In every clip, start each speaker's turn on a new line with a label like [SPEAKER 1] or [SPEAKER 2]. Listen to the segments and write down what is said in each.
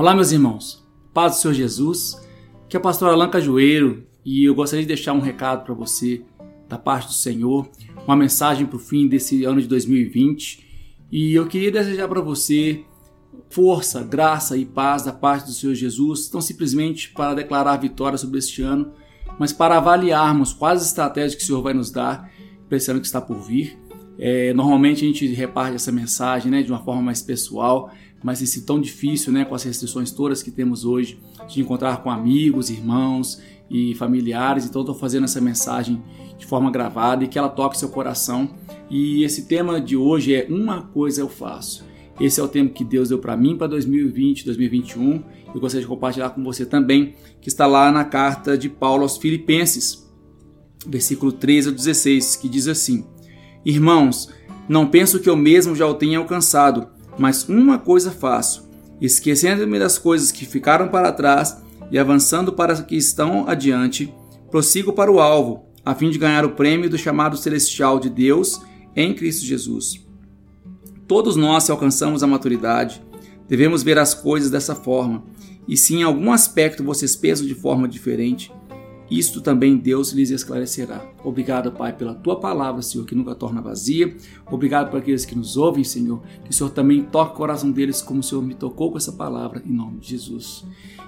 [SPEAKER 1] Olá, meus irmãos. Paz do Senhor Jesus. Que é o pastor Alan Cajueiro e eu gostaria de deixar um recado para você da parte do Senhor, uma mensagem para o fim desse ano de 2020. E eu queria desejar para você força, graça e paz da parte do Senhor Jesus, não simplesmente para declarar vitória sobre este ano, mas para avaliarmos quais estratégias que o Senhor vai nos dar para esse ano que está por vir. É, normalmente a gente reparte essa mensagem né, de uma forma mais pessoal, mas esse tão difícil, né, com as restrições todas que temos hoje, de encontrar com amigos, irmãos e familiares. Então, estou fazendo essa mensagem de forma gravada e que ela toque seu coração. E esse tema de hoje é Uma Coisa Eu Faço. Esse é o tema que Deus deu para mim para 2020, 2021. Eu gostaria de compartilhar com você também, que está lá na carta de Paulo aos Filipenses, versículo 13 a 16, que diz assim: Irmãos, não penso que eu mesmo já o tenha alcançado mas uma coisa faço, esquecendo-me das coisas que ficaram para trás e avançando para as que estão adiante, prossigo para o alvo, a fim de ganhar o prêmio do chamado celestial de Deus em Cristo Jesus. Todos nós, se alcançamos a maturidade, devemos ver as coisas dessa forma, e se em algum aspecto vocês pensam de forma diferente, isto também Deus lhes esclarecerá. Obrigado, Pai, pela tua palavra, Senhor, que nunca torna vazia. Obrigado por aqueles que nos ouvem, Senhor. Que o Senhor também toque o coração deles como o Senhor me tocou com essa palavra, em nome de Jesus.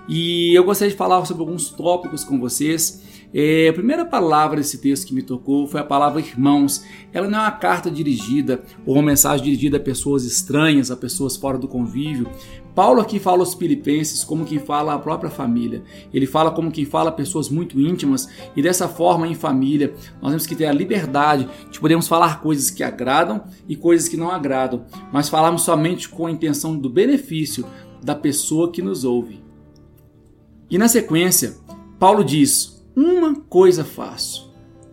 [SPEAKER 1] E eu gostaria de falar sobre alguns tópicos com vocês. É, a primeira palavra desse texto que me tocou foi a palavra irmãos. Ela não é uma carta dirigida ou uma mensagem dirigida a pessoas estranhas, a pessoas fora do convívio. Paulo aqui fala aos filipenses como quem fala a própria família. Ele fala como quem fala a pessoas muito íntimas e dessa forma em família nós temos que ter a liberdade de podermos falar coisas que agradam e coisas que não agradam, mas falarmos somente com a intenção do benefício da pessoa que nos ouve. E na sequência, Paulo diz: Uma coisa faço,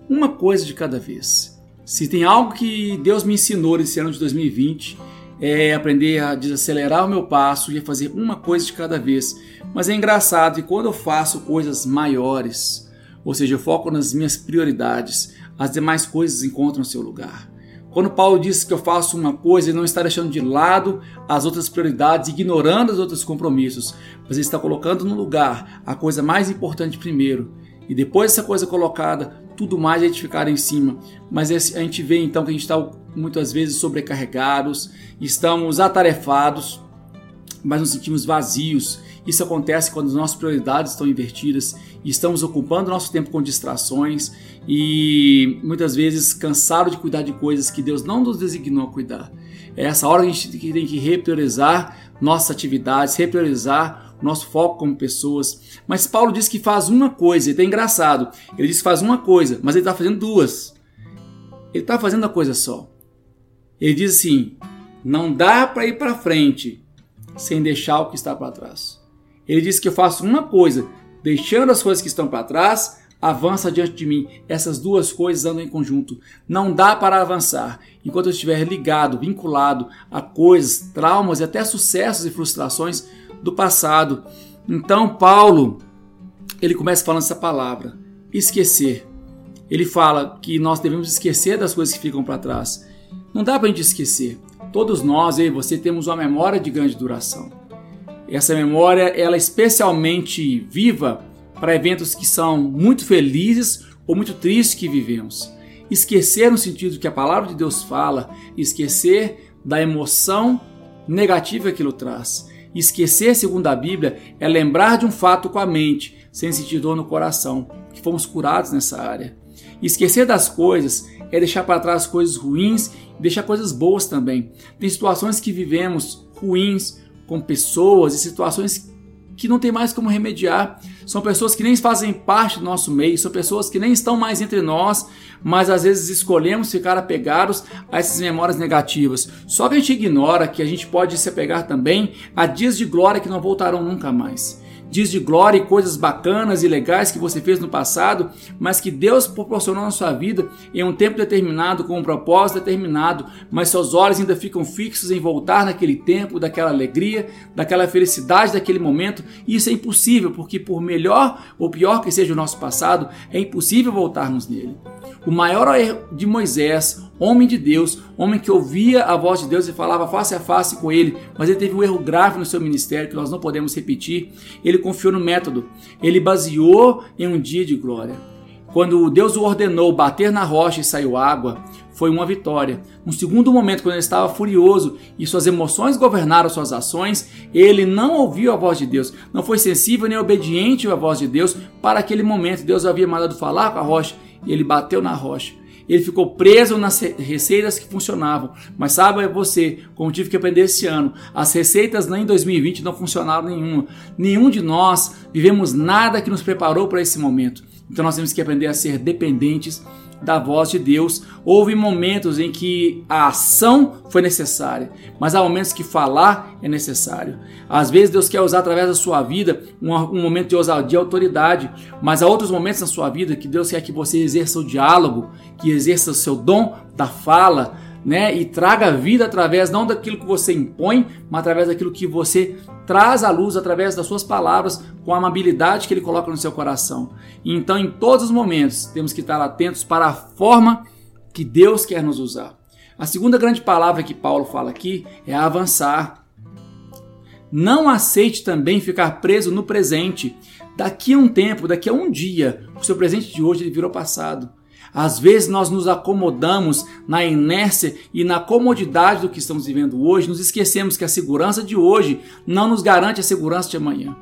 [SPEAKER 1] uma coisa de cada vez. Se tem algo que Deus me ensinou nesse ano de 2020, é aprender a desacelerar o meu passo e a fazer uma coisa de cada vez. Mas é engraçado que quando eu faço coisas maiores, ou seja, eu foco nas minhas prioridades, as demais coisas encontram seu lugar. Quando Paulo diz que eu faço uma coisa, ele não está deixando de lado as outras prioridades, ignorando os outros compromissos, mas ele está colocando no lugar a coisa mais importante primeiro. E depois dessa coisa colocada, tudo mais a gente ficar em cima. Mas a gente vê então que a gente está muitas vezes sobrecarregados, estamos atarefados, mas nos sentimos vazios. Isso acontece quando as nossas prioridades estão invertidas e estamos ocupando nosso tempo com distrações e muitas vezes cansados de cuidar de coisas que Deus não nos designou a cuidar. É essa hora que a gente tem que repriorizar nossas atividades, repriorizar nosso foco como pessoas. Mas Paulo diz que faz uma coisa, e é engraçado. Ele diz que faz uma coisa, mas ele está fazendo duas. Ele está fazendo a coisa só. Ele diz assim: não dá para ir para frente sem deixar o que está para trás. Ele diz que eu faço uma coisa, deixando as coisas que estão para trás, avança diante de mim. Essas duas coisas andam em conjunto. Não dá para avançar enquanto eu estiver ligado, vinculado a coisas, traumas e até sucessos e frustrações do passado. Então, Paulo, ele começa falando essa palavra: esquecer. Ele fala que nós devemos esquecer das coisas que ficam para trás. Não dá para a gente esquecer. Todos nós, eu e você, temos uma memória de grande duração. Essa memória ela é especialmente viva para eventos que são muito felizes ou muito tristes que vivemos. Esquecer no sentido que a palavra de Deus fala, esquecer da emoção negativa que aquilo traz. Esquecer, segundo a Bíblia, é lembrar de um fato com a mente, sem sentir dor no coração, que fomos curados nessa área. Esquecer das coisas é deixar para trás coisas ruins e deixar coisas boas também. Tem situações que vivemos ruins com pessoas e situações que não tem mais como remediar. São pessoas que nem fazem parte do nosso meio, são pessoas que nem estão mais entre nós, mas às vezes escolhemos ficar apegados a essas memórias negativas. Só que a gente ignora que a gente pode se apegar também a dias de glória que não voltarão nunca mais diz de glória e coisas bacanas e legais que você fez no passado, mas que Deus proporcionou na sua vida em um tempo determinado, com um propósito determinado, mas seus olhos ainda ficam fixos em voltar naquele tempo, daquela alegria, daquela felicidade daquele momento. E isso é impossível, porque por melhor ou pior que seja o nosso passado, é impossível voltarmos nele. O maior erro de Moisés, homem de Deus, homem que ouvia a voz de Deus e falava face a face com ele, mas ele teve um erro grave no seu ministério que nós não podemos repetir. Ele confiou no método, ele baseou em um dia de glória. Quando Deus o ordenou bater na rocha e saiu água, foi uma vitória. No segundo momento, quando ele estava furioso e suas emoções governaram suas ações, ele não ouviu a voz de Deus, não foi sensível nem obediente à voz de Deus. Para aquele momento, Deus havia mandado falar com a rocha e ele bateu na rocha. Ele ficou preso nas receitas que funcionavam. Mas sabe você, como tive que aprender esse ano, as receitas nem em 2020 não funcionaram nenhuma. Nenhum de nós vivemos nada que nos preparou para esse momento. Então nós temos que aprender a ser dependentes da voz de Deus. Houve momentos em que a ação foi necessária, mas há momentos que falar é necessário. Às vezes Deus quer usar através da sua vida um, momento de ousadia e autoridade, mas há outros momentos na sua vida que Deus quer que você exerça o diálogo, que exerça o seu dom da fala, né? E traga vida através não daquilo que você impõe, mas através daquilo que você traz à luz através das suas palavras, com a amabilidade que ele coloca no seu coração. Então, em todos os momentos, temos que estar atentos para a forma que Deus quer nos usar. A segunda grande palavra que Paulo fala aqui é avançar. Não aceite também ficar preso no presente. Daqui a um tempo, daqui a um dia, o seu presente de hoje ele virou passado. Às vezes nós nos acomodamos na inércia e na comodidade do que estamos vivendo hoje, nos esquecemos que a segurança de hoje não nos garante a segurança de amanhã.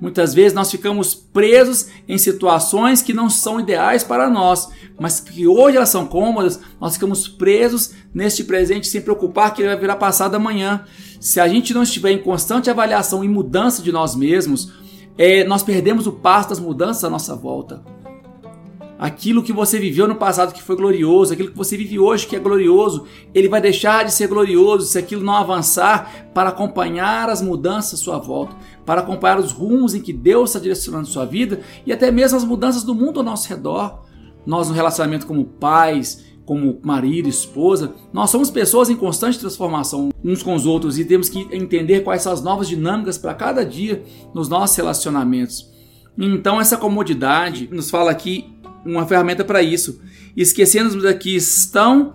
[SPEAKER 1] Muitas vezes nós ficamos presos em situações que não são ideais para nós, mas que hoje elas são cômodas, nós ficamos presos neste presente sem preocupar que ele vai virar passado amanhã. Se a gente não estiver em constante avaliação e mudança de nós mesmos, é, nós perdemos o passo das mudanças à nossa volta aquilo que você viveu no passado que foi glorioso, aquilo que você vive hoje que é glorioso, ele vai deixar de ser glorioso se aquilo não avançar para acompanhar as mudanças à sua volta, para acompanhar os rumos em que Deus está direcionando sua vida e até mesmo as mudanças do mundo ao nosso redor. Nós no relacionamento como pais, como marido, esposa, nós somos pessoas em constante transformação uns com os outros e temos que entender quais são as novas dinâmicas para cada dia nos nossos relacionamentos. Então essa comodidade nos fala aqui uma ferramenta para isso. Esquecendo das que estão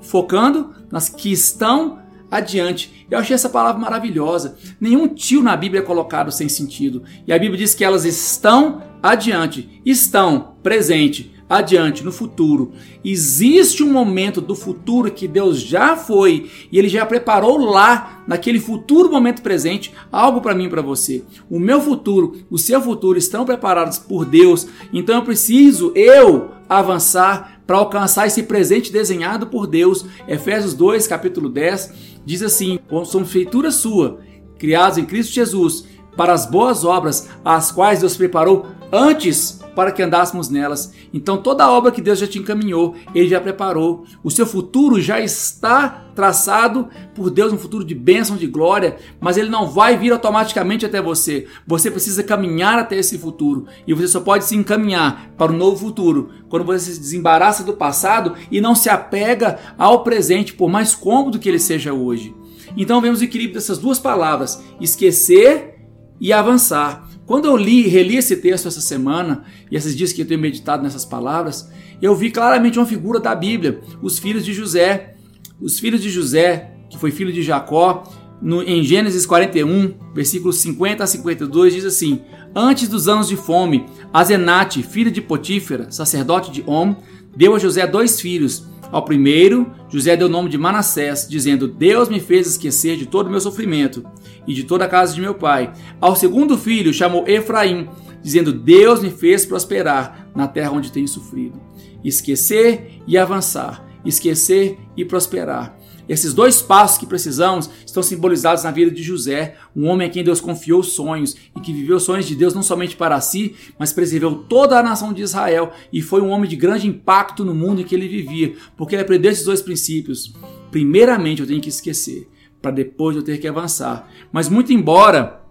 [SPEAKER 1] focando nas que estão adiante. Eu achei essa palavra maravilhosa. Nenhum tio na Bíblia é colocado sem sentido. E a Bíblia diz que elas estão adiante, estão presente, adiante, no futuro. Existe um momento do futuro que Deus já foi e ele já preparou lá, naquele futuro momento presente, algo para mim e para você. O meu futuro, o seu futuro estão preparados por Deus. Então eu preciso eu avançar para alcançar esse presente desenhado por Deus. Efésios 2, capítulo 10, diz assim: "Somos feitura sua, criados em Cristo Jesus, para as boas obras, as quais Deus preparou antes para que andássemos nelas. Então toda a obra que Deus já te encaminhou, Ele já preparou. O seu futuro já está traçado por Deus, um futuro de bênção, de glória, mas ele não vai vir automaticamente até você. Você precisa caminhar até esse futuro. E você só pode se encaminhar para o novo futuro quando você se desembaraça do passado e não se apega ao presente, por mais cômodo que ele seja hoje. Então vemos o equilíbrio dessas duas palavras: esquecer e avançar. Quando eu li, reli esse texto essa semana, e esses dias que eu tenho meditado nessas palavras, eu vi claramente uma figura da Bíblia, os filhos de José. Os filhos de José, que foi filho de Jacó, no, em Gênesis 41, versículos 50 a 52, diz assim: Antes dos anos de fome, Azenate, filho de Potífera, sacerdote de Om, deu a José dois filhos. Ao primeiro, José deu o nome de Manassés, dizendo: Deus me fez esquecer de todo o meu sofrimento e de toda a casa de meu pai. Ao segundo filho, chamou Efraim, dizendo: Deus me fez prosperar na terra onde tenho sofrido. Esquecer e avançar, esquecer e prosperar. Esses dois passos que precisamos estão simbolizados na vida de José, um homem a quem Deus confiou sonhos e que viveu sonhos de Deus não somente para si, mas preservou toda a nação de Israel e foi um homem de grande impacto no mundo em que ele vivia, porque ele aprendeu esses dois princípios. Primeiramente, eu tenho que esquecer, para depois eu ter que avançar. Mas muito embora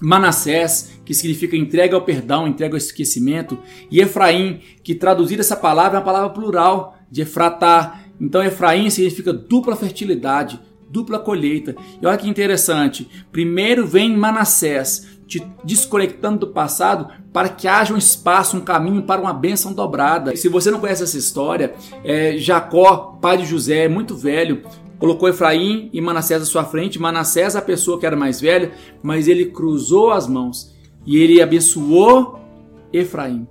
[SPEAKER 1] Manassés, que significa entrega ao perdão, entrega ao esquecimento, e Efraim, que traduzir essa palavra é uma palavra plural, de Efratá, então Efraim significa dupla fertilidade, dupla colheita. E olha que interessante. Primeiro vem Manassés, te desconectando do passado para que haja um espaço, um caminho para uma bênção dobrada. Se você não conhece essa história, é, Jacó, pai de José, muito velho, colocou Efraim e Manassés à sua frente. Manassés, a pessoa que era mais velha, mas ele cruzou as mãos e ele abençoou Efraim.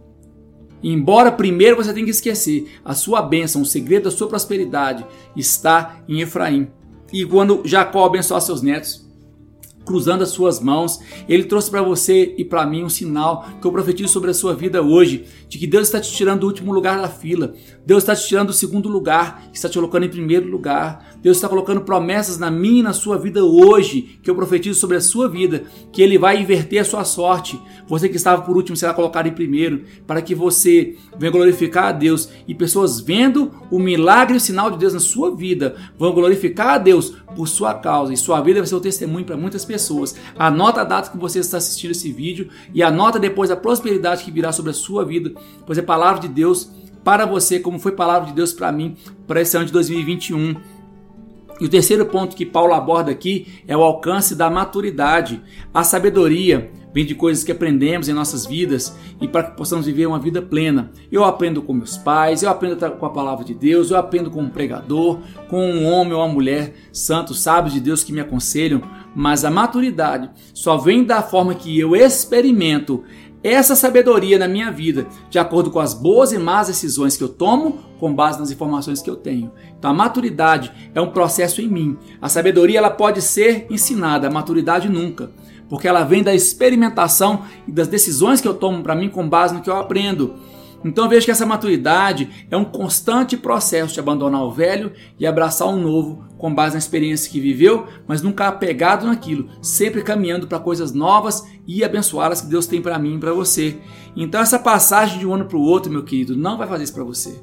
[SPEAKER 1] Embora primeiro você tenha que esquecer, a sua bênção, o segredo da sua prosperidade está em Efraim. E quando Jacó abençoar seus netos, cruzando as suas mãos. Ele trouxe para você e para mim um sinal que eu profetizo sobre a sua vida hoje, de que Deus está te tirando do último lugar da fila. Deus está te tirando do segundo lugar, está te colocando em primeiro lugar. Deus está colocando promessas na minha e na sua vida hoje, que eu profetizo sobre a sua vida, que Ele vai inverter a sua sorte. Você que estava por último será colocado em primeiro, para que você venha glorificar a Deus e pessoas vendo o milagre e o sinal de Deus na sua vida vão glorificar a Deus por sua causa e sua vida vai ser o testemunho para muitas pessoas. Anota a data que você está assistindo esse vídeo e anota depois a prosperidade que virá sobre a sua vida, pois é palavra de Deus para você, como foi palavra de Deus para mim para esse ano de 2021. E o terceiro ponto que Paulo aborda aqui é o alcance da maturidade. A sabedoria vem de coisas que aprendemos em nossas vidas e para que possamos viver uma vida plena. Eu aprendo com meus pais, eu aprendo com a palavra de Deus, eu aprendo com um pregador, com um homem ou uma mulher santo, sábios de Deus que me aconselham, mas a maturidade só vem da forma que eu experimento essa sabedoria na minha vida, de acordo com as boas e más decisões que eu tomo, com base nas informações que eu tenho. Então a maturidade é um processo em mim. A sabedoria ela pode ser ensinada, a maturidade nunca, porque ela vem da experimentação e das decisões que eu tomo para mim com base no que eu aprendo. Então eu vejo que essa maturidade é um constante processo de abandonar o velho e abraçar o novo com base na experiência que viveu, mas nunca apegado naquilo, sempre caminhando para coisas novas e abençoadas que Deus tem para mim e para você. Então essa passagem de um ano para o outro, meu querido, não vai fazer isso para você.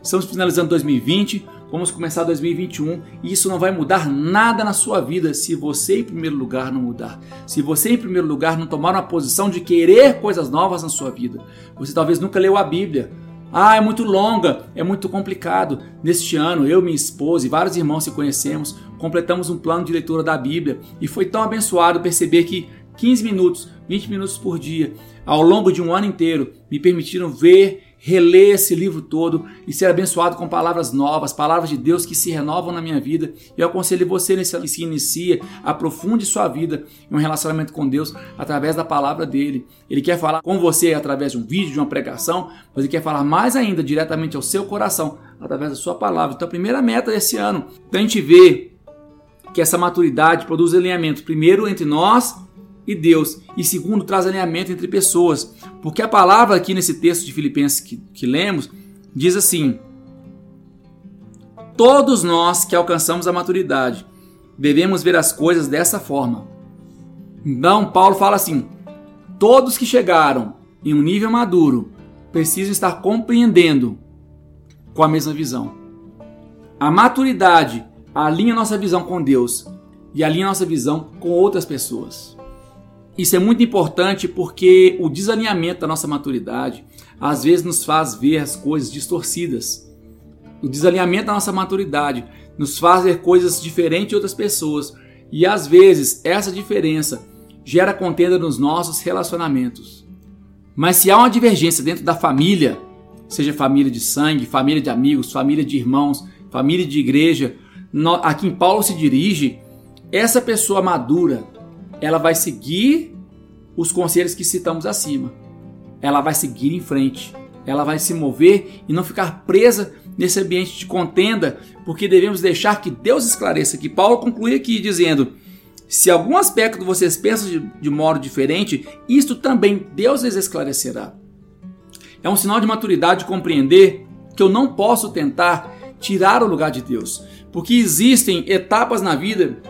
[SPEAKER 1] Estamos finalizando 2020, vamos começar 2021 e isso não vai mudar nada na sua vida se você, em primeiro lugar, não mudar. Se você, em primeiro lugar, não tomar uma posição de querer coisas novas na sua vida. Você talvez nunca leu a Bíblia. Ah, é muito longa, é muito complicado. Neste ano, eu, minha esposa e vários irmãos que conhecemos, completamos um plano de leitura da Bíblia e foi tão abençoado perceber que 15 minutos, 20 minutos por dia, ao longo de um ano inteiro, me permitiram ver reler esse livro todo e ser abençoado com palavras novas, palavras de Deus que se renovam na minha vida. Eu aconselho você nesse que se inicia, aprofunde sua vida em um relacionamento com Deus através da palavra dele. Ele quer falar com você através de um vídeo, de uma pregação, mas ele quer falar mais ainda diretamente ao seu coração através da sua palavra. Então a primeira meta desse ano, a gente vê que essa maturidade produz alinhamento primeiro entre nós e Deus. E segundo, traz alinhamento entre pessoas. Porque a palavra aqui nesse texto de Filipenses que, que lemos diz assim: Todos nós que alcançamos a maturidade devemos ver as coisas dessa forma. Então, Paulo fala assim: todos que chegaram em um nível maduro precisam estar compreendendo com a mesma visão. A maturidade alinha nossa visão com Deus e alinha nossa visão com outras pessoas. Isso é muito importante porque o desalinhamento da nossa maturidade às vezes nos faz ver as coisas distorcidas. O desalinhamento da nossa maturidade nos faz ver coisas diferentes de outras pessoas e às vezes essa diferença gera contenda nos nossos relacionamentos. Mas se há uma divergência dentro da família, seja família de sangue, família de amigos, família de irmãos, família de igreja, a quem Paulo se dirige, essa pessoa madura, ela vai seguir os conselhos que citamos acima. Ela vai seguir em frente, ela vai se mover e não ficar presa nesse ambiente de contenda, porque devemos deixar que Deus esclareça. Que Paulo conclui aqui dizendo: se algum aspecto vocês pensam de, de modo diferente, isto também Deus lhes esclarecerá. É um sinal de maturidade compreender que eu não posso tentar tirar o lugar de Deus, porque existem etapas na vida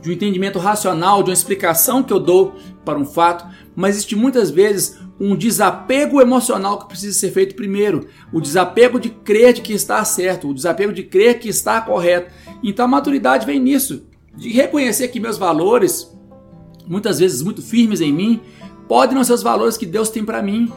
[SPEAKER 1] de um entendimento racional, de uma explicação que eu dou para um fato, mas existe muitas vezes um desapego emocional que precisa ser feito primeiro. O desapego de crer de que está certo, o desapego de crer que está correto. Então a maturidade vem nisso, de reconhecer que meus valores, muitas vezes muito firmes em mim, podem não ser os valores que Deus tem para mim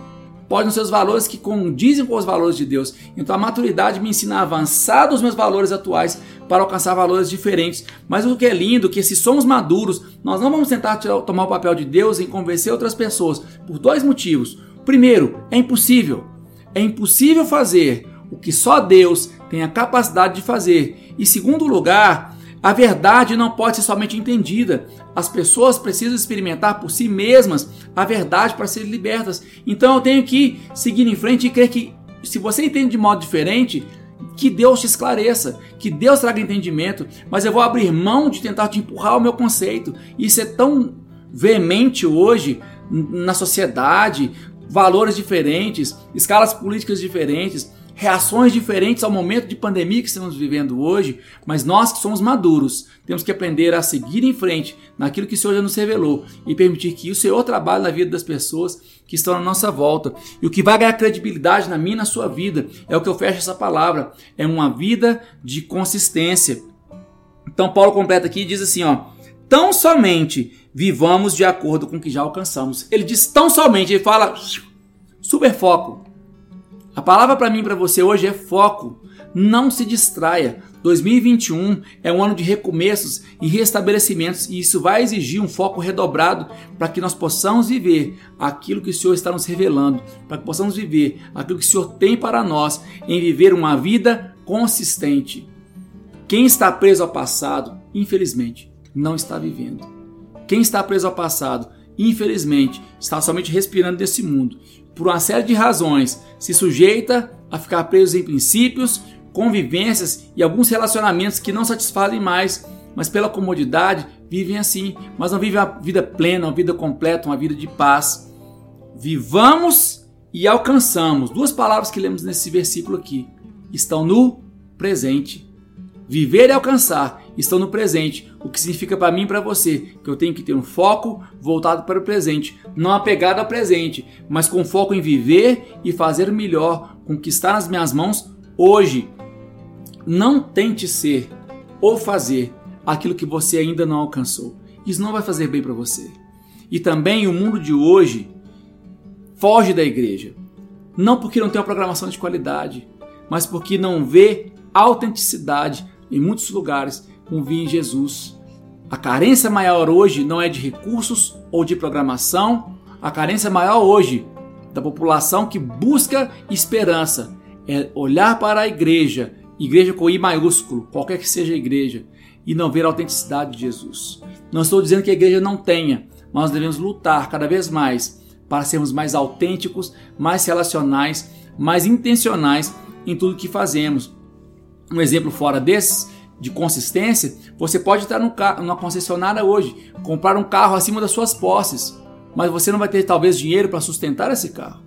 [SPEAKER 1] pode ser os valores que condizem com os valores de Deus. Então a maturidade me ensina a avançar dos meus valores atuais para alcançar valores diferentes. Mas o que é lindo é que se somos maduros, nós não vamos tentar tomar o papel de Deus em convencer outras pessoas por dois motivos. Primeiro, é impossível. É impossível fazer o que só Deus tem a capacidade de fazer. E segundo lugar, a verdade não pode ser somente entendida. As pessoas precisam experimentar por si mesmas a verdade para serem libertas. Então eu tenho que seguir em frente e crer que se você entende de modo diferente, que Deus te esclareça, que Deus traga entendimento, mas eu vou abrir mão de tentar te empurrar o meu conceito. Isso é tão veemente hoje na sociedade, valores diferentes, escalas políticas diferentes reações diferentes ao momento de pandemia que estamos vivendo hoje, mas nós que somos maduros, temos que aprender a seguir em frente naquilo que o Senhor já nos revelou e permitir que o Senhor trabalhe na vida das pessoas que estão na nossa volta. E o que vai ganhar credibilidade na minha e na sua vida é o que eu fecho essa palavra, é uma vida de consistência. Então Paulo completa aqui e diz assim, ó: "Tão somente vivamos de acordo com o que já alcançamos". Ele diz tão somente, ele fala super foco a palavra para mim e para você hoje é foco. Não se distraia. 2021 é um ano de recomeços e restabelecimentos e isso vai exigir um foco redobrado para que nós possamos viver aquilo que o Senhor está nos revelando, para que possamos viver aquilo que o Senhor tem para nós em viver uma vida consistente. Quem está preso ao passado, infelizmente, não está vivendo. Quem está preso ao passado, infelizmente, está somente respirando desse mundo por uma série de razões, se sujeita a ficar preso em princípios, convivências e alguns relacionamentos que não satisfazem mais, mas pela comodidade vivem assim, mas não vivem a vida plena, uma vida completa, uma vida de paz. Vivamos e alcançamos. Duas palavras que lemos nesse versículo aqui estão no presente. Viver e alcançar estão no presente, o que significa para mim e para você que eu tenho que ter um foco voltado para o presente, não apegado ao presente, mas com foco em viver e fazer melhor com o que está nas minhas mãos hoje. Não tente ser ou fazer aquilo que você ainda não alcançou. Isso não vai fazer bem para você. E também o mundo de hoje foge da igreja. Não porque não tem uma programação de qualidade, mas porque não vê autenticidade em muitos lugares convia em Jesus. A carência maior hoje não é de recursos ou de programação, a carência maior hoje da população que busca esperança é olhar para a igreja, igreja com I maiúsculo, qualquer que seja a igreja, e não ver a autenticidade de Jesus. Não estou dizendo que a igreja não tenha, mas nós devemos lutar cada vez mais para sermos mais autênticos, mais relacionais, mais intencionais em tudo que fazemos. Um exemplo fora desses de consistência, você pode estar numa concessionária hoje, comprar um carro acima das suas posses, mas você não vai ter talvez dinheiro para sustentar esse carro,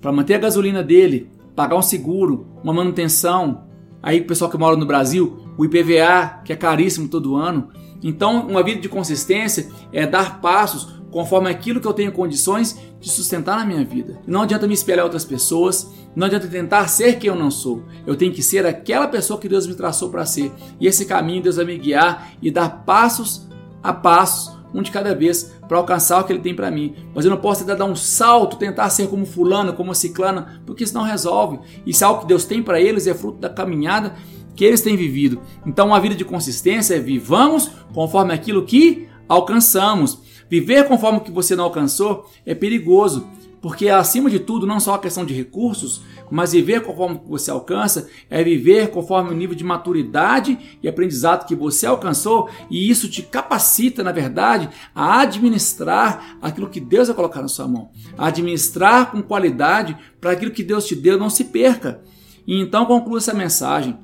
[SPEAKER 1] para manter a gasolina dele, pagar um seguro, uma manutenção. Aí o pessoal que mora no Brasil, o IPVA, que é caríssimo todo ano. Então, uma vida de consistência é dar passos conforme aquilo que eu tenho condições de sustentar na minha vida. Não adianta me espelhar outras pessoas, não adianta tentar ser quem eu não sou. Eu tenho que ser aquela pessoa que Deus me traçou para ser. E esse caminho Deus vai me guiar e dar passos a passos, um de cada vez, para alcançar o que Ele tem para mim. Mas eu não posso tentar dar um salto, tentar ser como fulano, como ciclana, porque isso não resolve. Isso é algo que Deus tem para eles, é fruto da caminhada que eles têm vivido. Então, uma vida de consistência é vivamos conforme aquilo que alcançamos. Viver conforme o que você não alcançou é perigoso, porque acima de tudo, não só a questão de recursos, mas viver conforme você alcança é viver conforme o nível de maturidade e aprendizado que você alcançou, e isso te capacita, na verdade, a administrar aquilo que Deus vai colocar na sua mão, a administrar com qualidade para aquilo que Deus te deu não se perca. E então conclua essa mensagem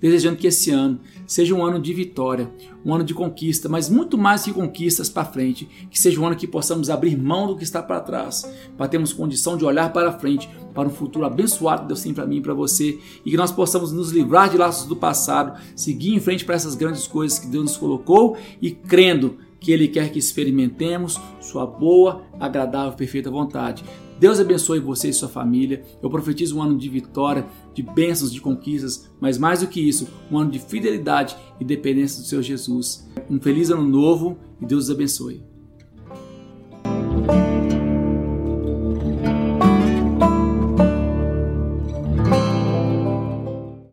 [SPEAKER 1] desejando que esse ano seja um ano de vitória, um ano de conquista, mas muito mais que conquistas para frente, que seja um ano que possamos abrir mão do que está para trás, para termos condição de olhar para frente, para um futuro abençoado que Deus tem para mim e para você, e que nós possamos nos livrar de laços do passado, seguir em frente para essas grandes coisas que Deus nos colocou e crendo que Ele quer que experimentemos Sua boa, agradável, perfeita vontade. Deus abençoe você e sua família. Eu profetizo um ano de vitória, de bênçãos, de conquistas, mas mais do que isso, um ano de fidelidade e dependência do Senhor Jesus. Um feliz ano novo e Deus os abençoe.